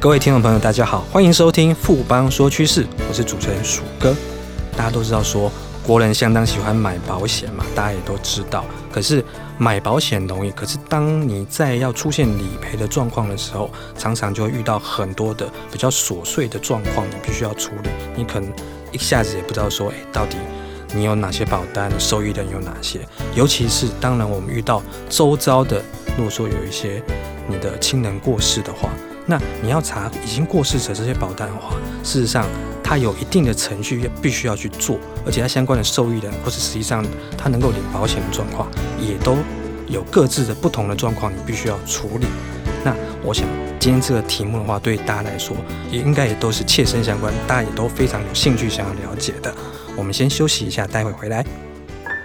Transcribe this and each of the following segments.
各位听众朋友，大家好，欢迎收听富邦说趋势，我是主持人鼠哥。大家都知道说，国人相当喜欢买保险嘛，大家也都知道。可是买保险容易，可是当你在要出现理赔的状况的时候，常常就会遇到很多的比较琐碎的状况，你必须要处理。你可能一下子也不知道说，哎，到底你有哪些保单，受益人有哪些？尤其是当然我们遇到周遭的，如果说有一些你的亲人过世的话。那你要查已经过世者这些保单的话，事实上它有一定的程序必须要去做，而且它相关的受益人或是实际上它能够领保险的状况，也都有各自的不同的状况，你必须要处理。那我想今天这个题目的话，对大家来说也应该也都是切身相关，大家也都非常有兴趣想要了解的。我们先休息一下，待会回来。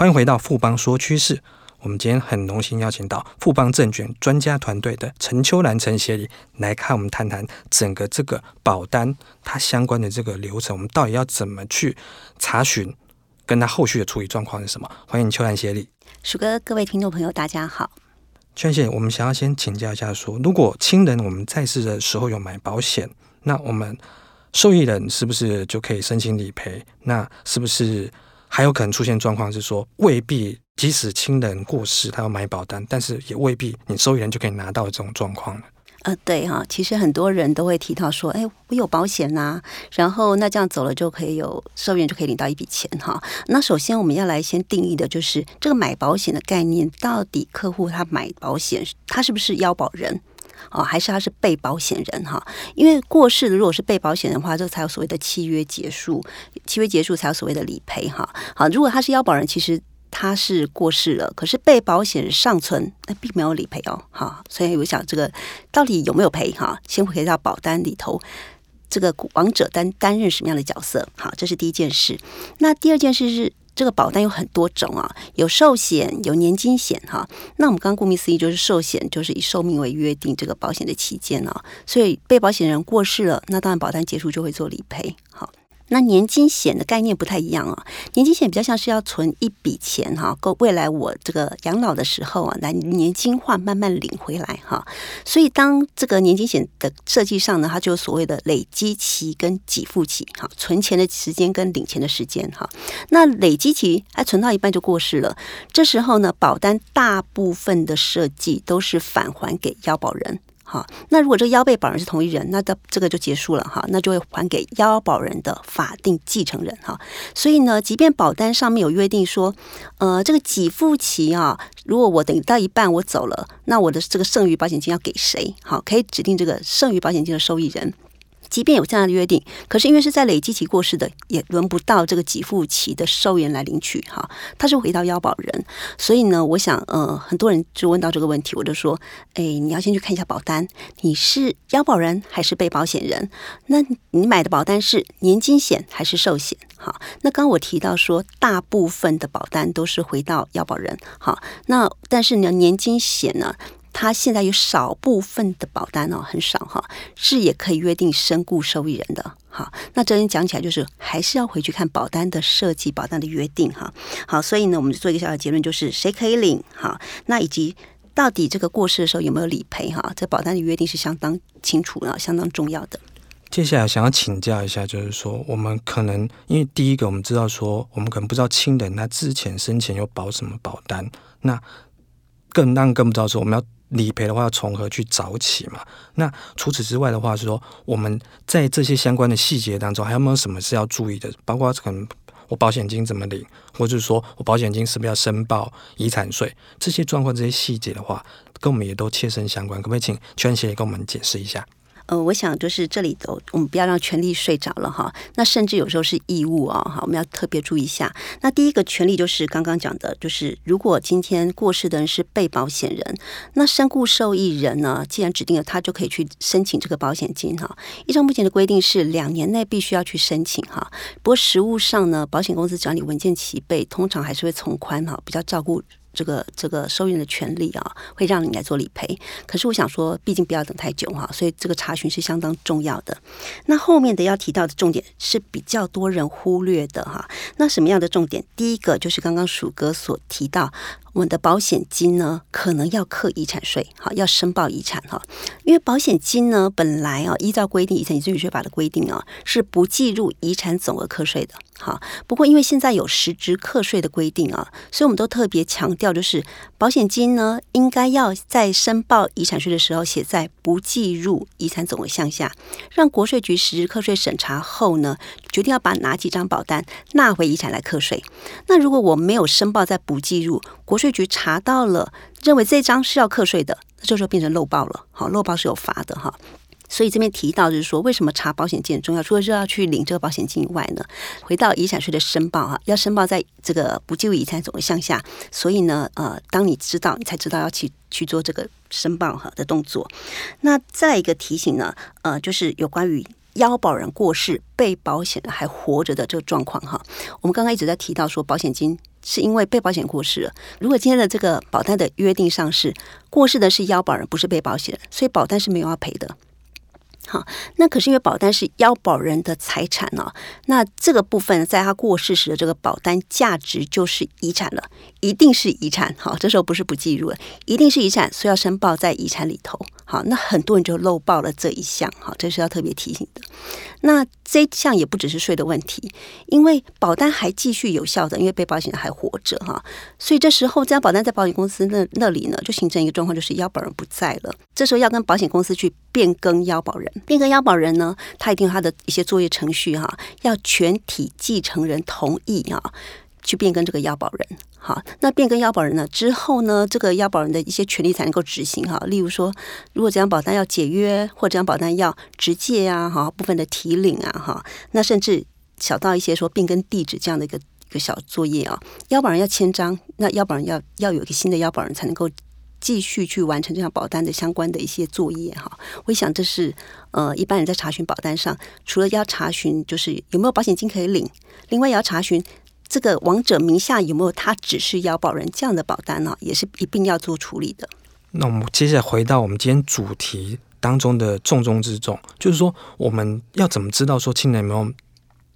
欢迎回到富邦说趋势。我们今天很荣幸邀请到富邦证券专家团队的陈秋兰陈协理来看我们谈谈整个这个保单它相关的这个流程，我们到底要怎么去查询，跟它后续的处理状况是什么？欢迎秋兰协理。鼠哥，各位听众朋友，大家好。秋兰我们想要先请教一下说，说如果亲人我们在世的时候有买保险，那我们受益人是不是就可以申请理赔？那是不是？还有可能出现状况是说，未必即使亲人过世，他要买保单，但是也未必你受益人就可以拿到这种状况了。呃，对哈，其实很多人都会提到说，哎，我有保险呐、然后那这样走了就可以有受益人就可以领到一笔钱哈。那首先我们要来先定义的就是这个买保险的概念，到底客户他买保险，他是不是腰保人？哦，还是他是被保险人哈？因为过世的如果是被保险人的话，这才有所谓的契约结束，契约结束才有所谓的理赔哈。好，如果他是腰保人，其实他是过世了，可是被保险人尚存，那并没有理赔哦。好，所以我想这个到底有没有赔哈？先回到保单里头，这个亡者担担任什么样的角色？好，这是第一件事。那第二件事是。这个保单有很多种啊，有寿险，有年金险哈。那我们刚刚顾名思义，就是寿险，就是以寿命为约定这个保险的期间啊。所以被保险人过世了，那当然保单结束就会做理赔。好。那年金险的概念不太一样啊，年金险比较像是要存一笔钱哈，够未来我这个养老的时候啊，来年金化慢慢领回来哈。所以当这个年金险的设计上呢，它就所谓的累积期跟给付期哈，存钱的时间跟领钱的时间哈。那累积期还存到一半就过世了，这时候呢，保单大部分的设计都是返还给要保人。好，那如果这个腰被保人是同一人，那这这个就结束了哈，那就会还给腰保人的法定继承人哈。所以呢，即便保单上面有约定说，呃，这个给付期啊，如果我等到一半我走了，那我的这个剩余保险金要给谁？好，可以指定这个剩余保险金的受益人。即便有这样的约定，可是因为是在累积期过世的，也轮不到这个给付期的受益人来领取哈，他是回到腰保人，所以呢，我想呃，很多人就问到这个问题，我就说，哎，你要先去看一下保单，你是腰保人还是被保险人？那你买的保单是年金险还是寿险？好，那刚刚我提到说，大部分的保单都是回到腰保人，好，那但是呢，年金险呢？它现在有少部分的保单哦，很少哈，是也可以约定身故受益人的。好，那这边讲起来就是还是要回去看保单的设计、保单的约定哈。好，所以呢，我们就做一个小小结论，就是谁可以领哈，那以及到底这个过世的时候有没有理赔哈，这保单的约定是相当清楚的，相当重要的。接下来想要请教一下，就是说我们可能因为第一个我们知道说，我们可能不知道亲人他之前生前有保什么保单，那更让更不知道说我们要。理赔的话要从何去找起嘛？那除此之外的话是说，我们在这些相关的细节当中，还有没有什么是要注意的？包括可能我保险金怎么领，或者是说我保险金是不是要申报遗产税？这些状况、这些细节的话，跟我们也都切身相关。可不可以请全协也跟我们解释一下？呃，我想就是这里头，我们不要让权利睡着了哈。那甚至有时候是义务哦，哈，我们要特别注意一下。那第一个权利就是刚刚讲的，就是如果今天过世的人是被保险人，那身故受益人呢，既然指定了他，就可以去申请这个保险金哈。依照目前的规定是两年内必须要去申请哈。不过实务上呢，保险公司只要你文件齐备，通常还是会从宽哈，比较照顾。这个这个受益人的权利啊，会让你来做理赔。可是我想说，毕竟不要等太久哈，所以这个查询是相当重要的。那后面的要提到的重点是比较多人忽略的哈。那什么样的重点？第一个就是刚刚鼠哥所提到。我们的保险金呢，可能要课遗产税，好，要申报遗产哈。因为保险金呢，本来啊，依照规定，遗产及赠与税法的规定啊，是不计入遗产总额课税的。好，不过因为现在有实质课税的规定啊，所以我们都特别强调，就是保险金呢，应该要在申报遗产税的时候写在不计入遗产总额项下，让国税局实质课税审查后呢，决定要把哪几张保单纳回遗产来课税。那如果我没有申报在不计入，国税局查到了，认为这张是要课税的，这时候变成漏报了。好，漏报是有罚的哈。所以这边提到就是说，为什么查保险金很重要？除了是要去领这个保险金以外呢，回到遗产税的申报哈，要申报在这个不计入遗产总额项下。所以呢，呃，当你知道，你才知道要去去做这个申报哈的动作。那再一个提醒呢，呃，就是有关于。腰保人过世，被保险人还活着的这个状况哈，我们刚刚一直在提到说，保险金是因为被保险过世了。如果今天的这个保单的约定上是过世的是腰保人，不是被保险人，所以保单是没有要赔的。好，那可是因为保单是腰保人的财产哦，那这个部分在他过世时的这个保单价值就是遗产了，一定是遗产。好，这时候不是不计入了，一定是遗产，所以要申报在遗产里头。好，那很多人就漏报了这一项，好，这是要特别提醒的。那这项也不只是税的问题，因为保单还继续有效的，因为被保险人还活着哈，所以这时候这张保单在保险公司那那里呢，就形成一个状况，就是要保人不在了，这时候要跟保险公司去变更要保人，变更要保人呢，他一定他的一些作业程序哈，要全体继承人同意啊。去变更这个要保人，好，那变更要保人呢之后呢，这个要保人的一些权利才能够执行哈。例如说，如果这张保单要解约，或者这张保单要直借啊，哈，部分的提领啊，哈，那甚至小到一些说变更地址这样的一个一个小作业啊，要保人要签章，那要保人要要有一个新的要保人才能够继续去完成这张保单的相关的一些作业哈。我想这是呃一般人在查询保单上，除了要查询就是有没有保险金可以领，另外也要查询。这个亡者名下有没有他只是要保人这样的保单呢？也是一并要做处理的。那我们接下来回到我们今天主题当中的重中之重，就是说我们要怎么知道说亲人有没有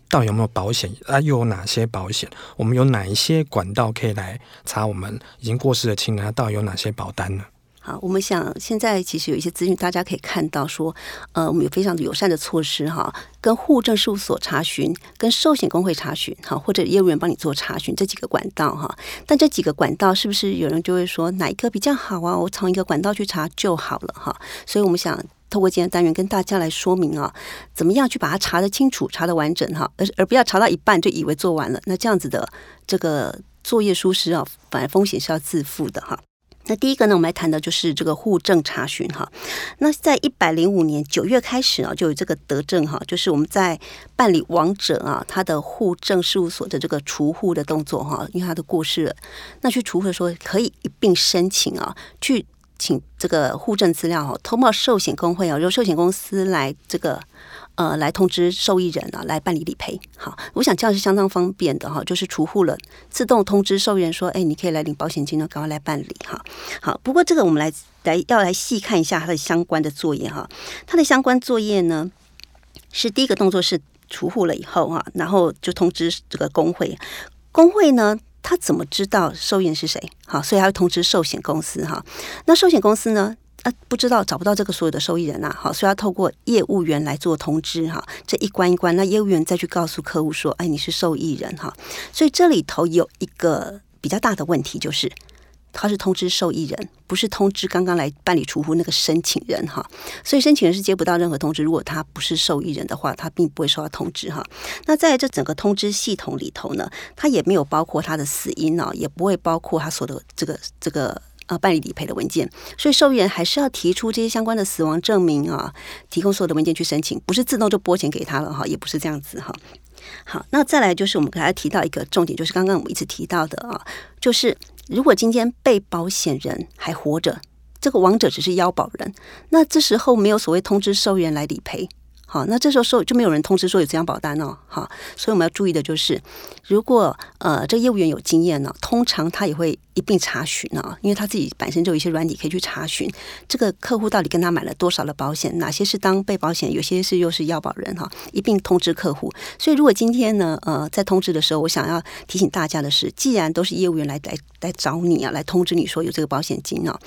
到底有没有保险啊？又有哪些保险？我们有哪一些管道可以来查我们已经过世的亲人他到底有哪些保单呢？好，我们想现在其实有一些资讯，大家可以看到说，呃，我们有非常友善的措施哈，跟户政事务所查询，跟寿险工会查询，哈，或者业务员帮你做查询，这几个管道哈。但这几个管道是不是有人就会说哪一个比较好啊？我从一个管道去查就好了哈。所以我们想透过今天单元跟大家来说明啊，怎么样去把它查得清楚、查得完整哈，而而不要查到一半就以为做完了，那这样子的这个作业疏失啊，反而风险是要自负的哈。那第一个呢，我们来谈的就是这个户政查询哈。那在一百零五年九月开始啊，就有这个德政哈，就是我们在办理亡者啊他的户政事务所的这个除户的动作哈，因为他的过世了，那去除户的时候可以一并申请啊，去请这个户政资料哈，通报寿险公会啊，由寿险公司来这个。呃，来通知受益人啊，来办理理赔。好，我想这样是相当方便的哈，就是除户了，自动通知受益人说，哎，你可以来领保险金了，赶快来办理哈。好，不过这个我们来来要来细看一下它的相关的作业哈。它的相关作业呢，是第一个动作是除户了以后哈，然后就通知这个工会。工会呢，他怎么知道受益人是谁？好，所以他会通知寿险公司哈。那寿险公司呢？啊，不知道找不到这个所有的受益人呐，好，所以要透过业务员来做通知哈，这一关一关，那业务员再去告诉客户说，哎，你是受益人哈，所以这里头有一个比较大的问题，就是他是通知受益人，不是通知刚刚来办理除户那个申请人哈，所以申请人是接不到任何通知，如果他不是受益人的话，他并不会收到通知哈。那在这整个通知系统里头呢，他也没有包括他的死因哦，也不会包括他所的这个这个。呃办理理赔的文件，所以受益人还是要提出这些相关的死亡证明啊，提供所有的文件去申请，不是自动就拨钱给他了哈，也不是这样子哈。好，那再来就是我们刚才提到一个重点，就是刚刚我们一直提到的啊，就是如果今天被保险人还活着，这个亡者只是腰保人，那这时候没有所谓通知受益人来理赔。好，那这时候说就没有人通知说有这张保单哦。好，所以我们要注意的就是，如果呃这业务员有经验呢，通常他也会一并查询呢，因为他自己本身就有一些软体可以去查询这个客户到底跟他买了多少的保险，哪些是当被保险，有些是又是要保人哈，一并通知客户。所以如果今天呢，呃，在通知的时候，我想要提醒大家的是，既然都是业务员来来来找你啊，来通知你说有这个保险金啊。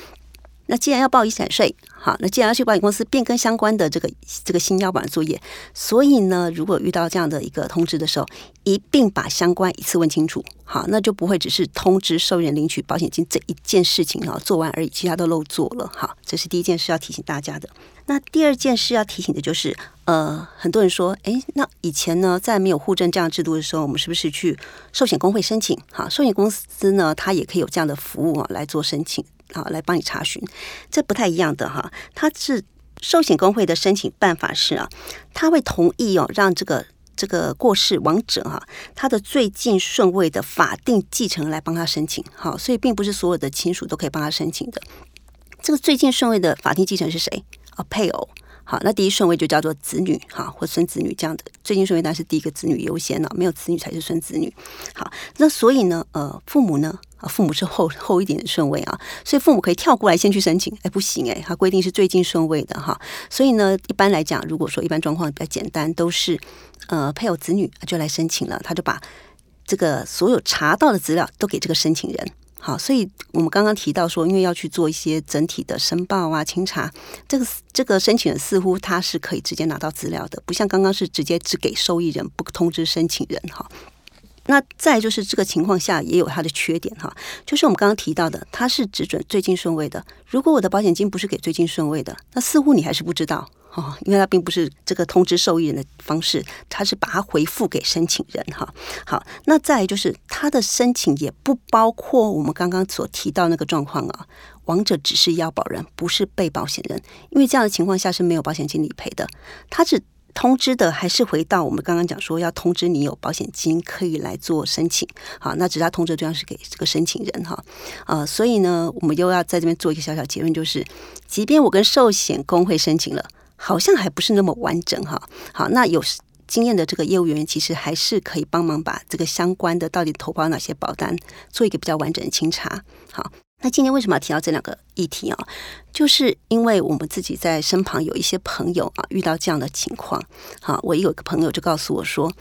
那既然要报遗产税，好，那既然要去保险公司变更相关的这个这个新要保的作业，所以呢，如果遇到这样的一个通知的时候，一并把相关一次问清楚，好，那就不会只是通知受益人领取保险金这一件事情啊做完而已，其他都漏做了，好，这是第一件事要提醒大家的。那第二件事要提醒的就是，呃，很多人说，诶，那以前呢，在没有户政这样制度的时候，我们是不是去寿险工会申请？好，寿险公司呢，它也可以有这样的服务啊来做申请。好，来帮你查询，这不太一样的哈。他是寿险工会的申请办法是啊，他会同意哦，让这个这个过世亡者哈，他的最近顺位的法定继承来帮他申请。好，所以并不是所有的亲属都可以帮他申请的。这个最近顺位的法定继承是谁？啊，配偶。好，那第一顺位就叫做子女哈，或孙子女这样的。最近顺位当然是第一个子女优先了，没有子女才是孙子女。好，那所以呢，呃，父母呢？啊，父母是后后一点的顺位啊，所以父母可以跳过来先去申请，哎，不行哎，他规定是最近顺位的哈，所以呢，一般来讲，如果说一般状况比较简单，都是呃配偶子女就来申请了，他就把这个所有查到的资料都给这个申请人，好，所以我们刚刚提到说，因为要去做一些整体的申报啊、清查，这个这个申请人似乎他是可以直接拿到资料的，不像刚刚是直接只给受益人，不通知申请人哈。那再就是这个情况下也有它的缺点哈，就是我们刚刚提到的，它是只准最近顺位的。如果我的保险金不是给最近顺位的，那似乎你还是不知道哦，因为它并不是这个通知受益人的方式，它是把它回复给申请人哈。好，那再就是它的申请也不包括我们刚刚所提到那个状况啊，亡者只是要保人，不是被保险人，因为这样的情况下是没有保险金理赔的，它只。通知的还是回到我们刚刚讲说要通知你有保险金可以来做申请，好，那只是他通知对象是给这个申请人哈，呃，所以呢，我们又要在这边做一个小小结论，就是，即便我跟寿险工会申请了，好像还不是那么完整哈，好，那有经验的这个业务员其实还是可以帮忙把这个相关的到底投保哪些保单做一个比较完整的清查，好。那今天为什么要提到这两个议题啊？就是因为我们自己在身旁有一些朋友啊，遇到这样的情况。好，我有一个朋友就告诉我说，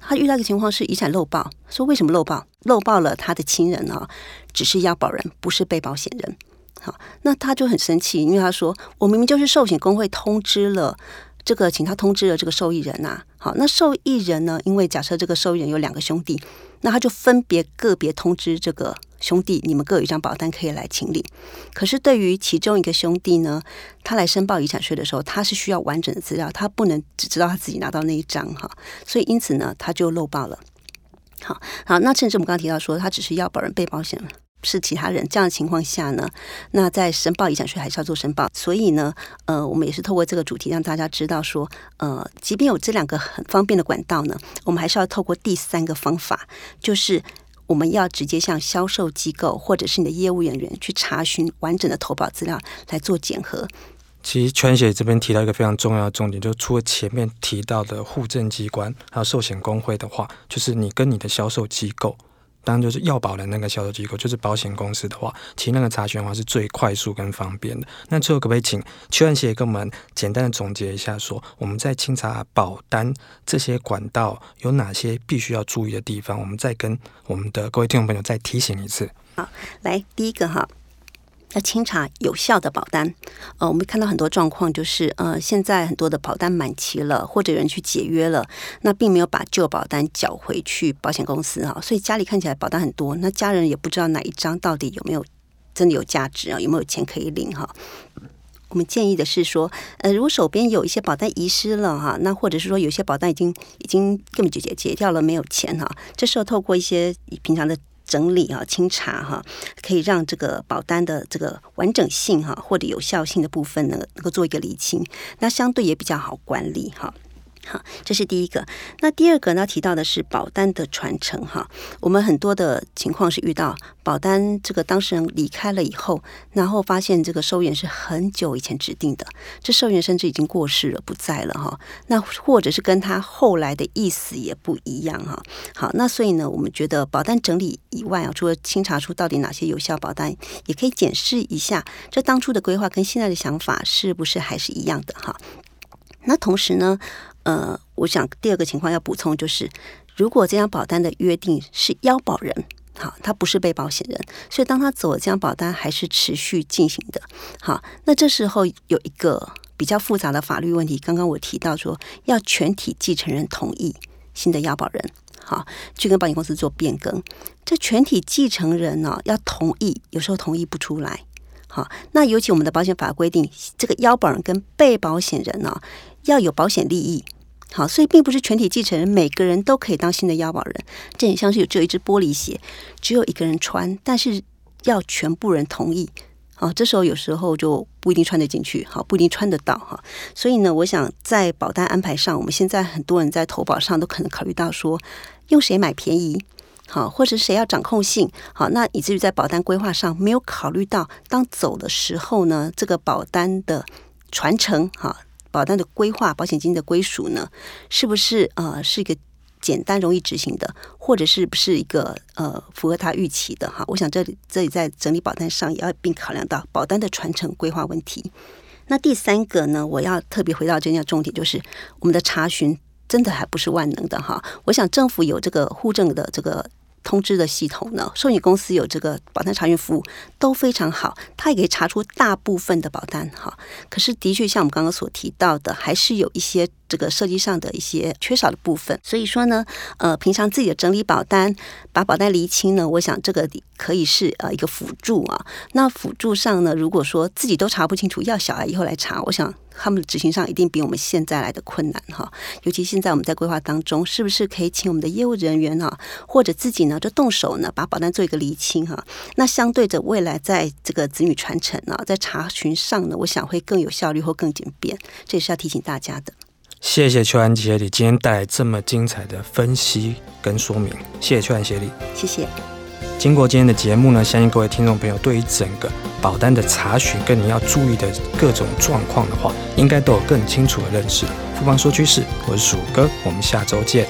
他遇到的情况是遗产漏报。说为什么漏报？漏报了他的亲人啊，只是要保人，不是被保险人。好，那他就很生气，因为他说我明明就是寿险工会通知了。这个，请他通知了这个受益人呐、好，那受益人呢？因为假设这个受益人有两个兄弟，那他就分别个别通知这个兄弟，你们各有一张保单可以来清理。可是对于其中一个兄弟呢，他来申报遗产税的时候，他是需要完整的资料，他不能只知道他自己拿到那一张哈。所以因此呢，他就漏报了。好好，那甚至我们刚刚提到说，他只是要保人被保险了。是其他人这样的情况下呢，那在申报遗产税还是要做申报，所以呢，呃，我们也是透过这个主题让大家知道说，呃，即便有这两个很方便的管道呢，我们还是要透过第三个方法，就是我们要直接向销售机构或者是你的业务人员去查询完整的投保资料来做检核。其实全写这边提到一个非常重要的重点，就是除了前面提到的户政机关还有寿险工会的话，就是你跟你的销售机构。当然，就是要保的那个销售机构，就是保险公司的话，其实那个查询的话是最快速跟方便的。那最后可不可以请邱安协跟我们简单的总结一下说，说我们在清查保单这些管道有哪些必须要注意的地方？我们再跟我们的各位听众朋友再提醒一次。好，来第一个哈。要清查有效的保单，呃，我们看到很多状况，就是呃，现在很多的保单满期了，或者有人去解约了，那并没有把旧保单缴回去保险公司哈，所以家里看起来保单很多，那家人也不知道哪一张到底有没有真的有价值啊，有没有钱可以领哈。我们建议的是说，呃，如果手边有一些保单遗失了哈，那或者是说有些保单已经已经根本就解解掉了，没有钱哈，这时候透过一些平常的。整理啊、清查哈，可以让这个保单的这个完整性哈或者有效性的部分呢，能够做一个理清，那相对也比较好管理哈。好，这是第一个。那第二个呢？提到的是保单的传承哈。我们很多的情况是遇到保单这个当事人离开了以后，然后发现这个受益人是很久以前指定的，这受益人甚至已经过世了，不在了哈。那或者是跟他后来的意思也不一样哈。好，那所以呢，我们觉得保单整理以外啊，除了清查出到底哪些有效保单，也可以检视一下这当初的规划跟现在的想法是不是还是一样的哈。那同时呢，呃，我想第二个情况要补充就是，如果这张保单的约定是腰保人，好，他不是被保险人，所以当他走了，这张保单还是持续进行的。好，那这时候有一个比较复杂的法律问题，刚刚我提到说要全体继承人同意新的要保人，好，去跟保险公司做变更。这全体继承人呢，要同意，有时候同意不出来。好，那尤其我们的保险法规定，这个要保人跟被保险人呢，要有保险利益。好，所以并不是全体继承人每个人都可以当新的要保人。这很像是有只有一只玻璃鞋，只有一个人穿，但是要全部人同意。好，这时候有时候就不一定穿得进去，好，不一定穿得到哈。所以呢，我想在保单安排上，我们现在很多人在投保上都可能考虑到说，用谁买便宜。好，或者谁要掌控性？好，那以至于在保单规划上没有考虑到，当走的时候呢，这个保单的传承，哈，保单的规划，保险金的归属呢，是不是呃是一个简单容易执行的，或者是不是一个呃符合他预期的？哈，我想这里这里在整理保单上也要并考量到保单的传承规划问题。那第三个呢，我要特别回到今天的重点，就是我们的查询。真的还不是万能的哈，我想政府有这个互证的这个通知的系统呢，寿险公司有这个保单查询服务都非常好，它也可以查出大部分的保单哈。可是的确像我们刚刚所提到的，还是有一些。这个设计上的一些缺少的部分，所以说呢，呃，平常自己的整理保单，把保单厘清呢，我想这个可以是呃一个辅助啊。那辅助上呢，如果说自己都查不清楚，要小孩以后来查，我想他们的执行上一定比我们现在来的困难哈。尤其现在我们在规划当中，是不是可以请我们的业务人员啊，或者自己呢就动手呢，把保单做一个厘清哈？那相对着未来在这个子女传承啊，在查询上呢，我想会更有效率或更简便，这也是要提醒大家的。谢谢邱安协理今天带来这么精彩的分析跟说明，谢谢邱安协理，谢谢。经过今天的节目呢，相信各位听众朋友对于整个保单的查询跟你要注意的各种状况的话，应该都有更清楚的认识。富邦说趋势，我是鼠哥，我们下周见。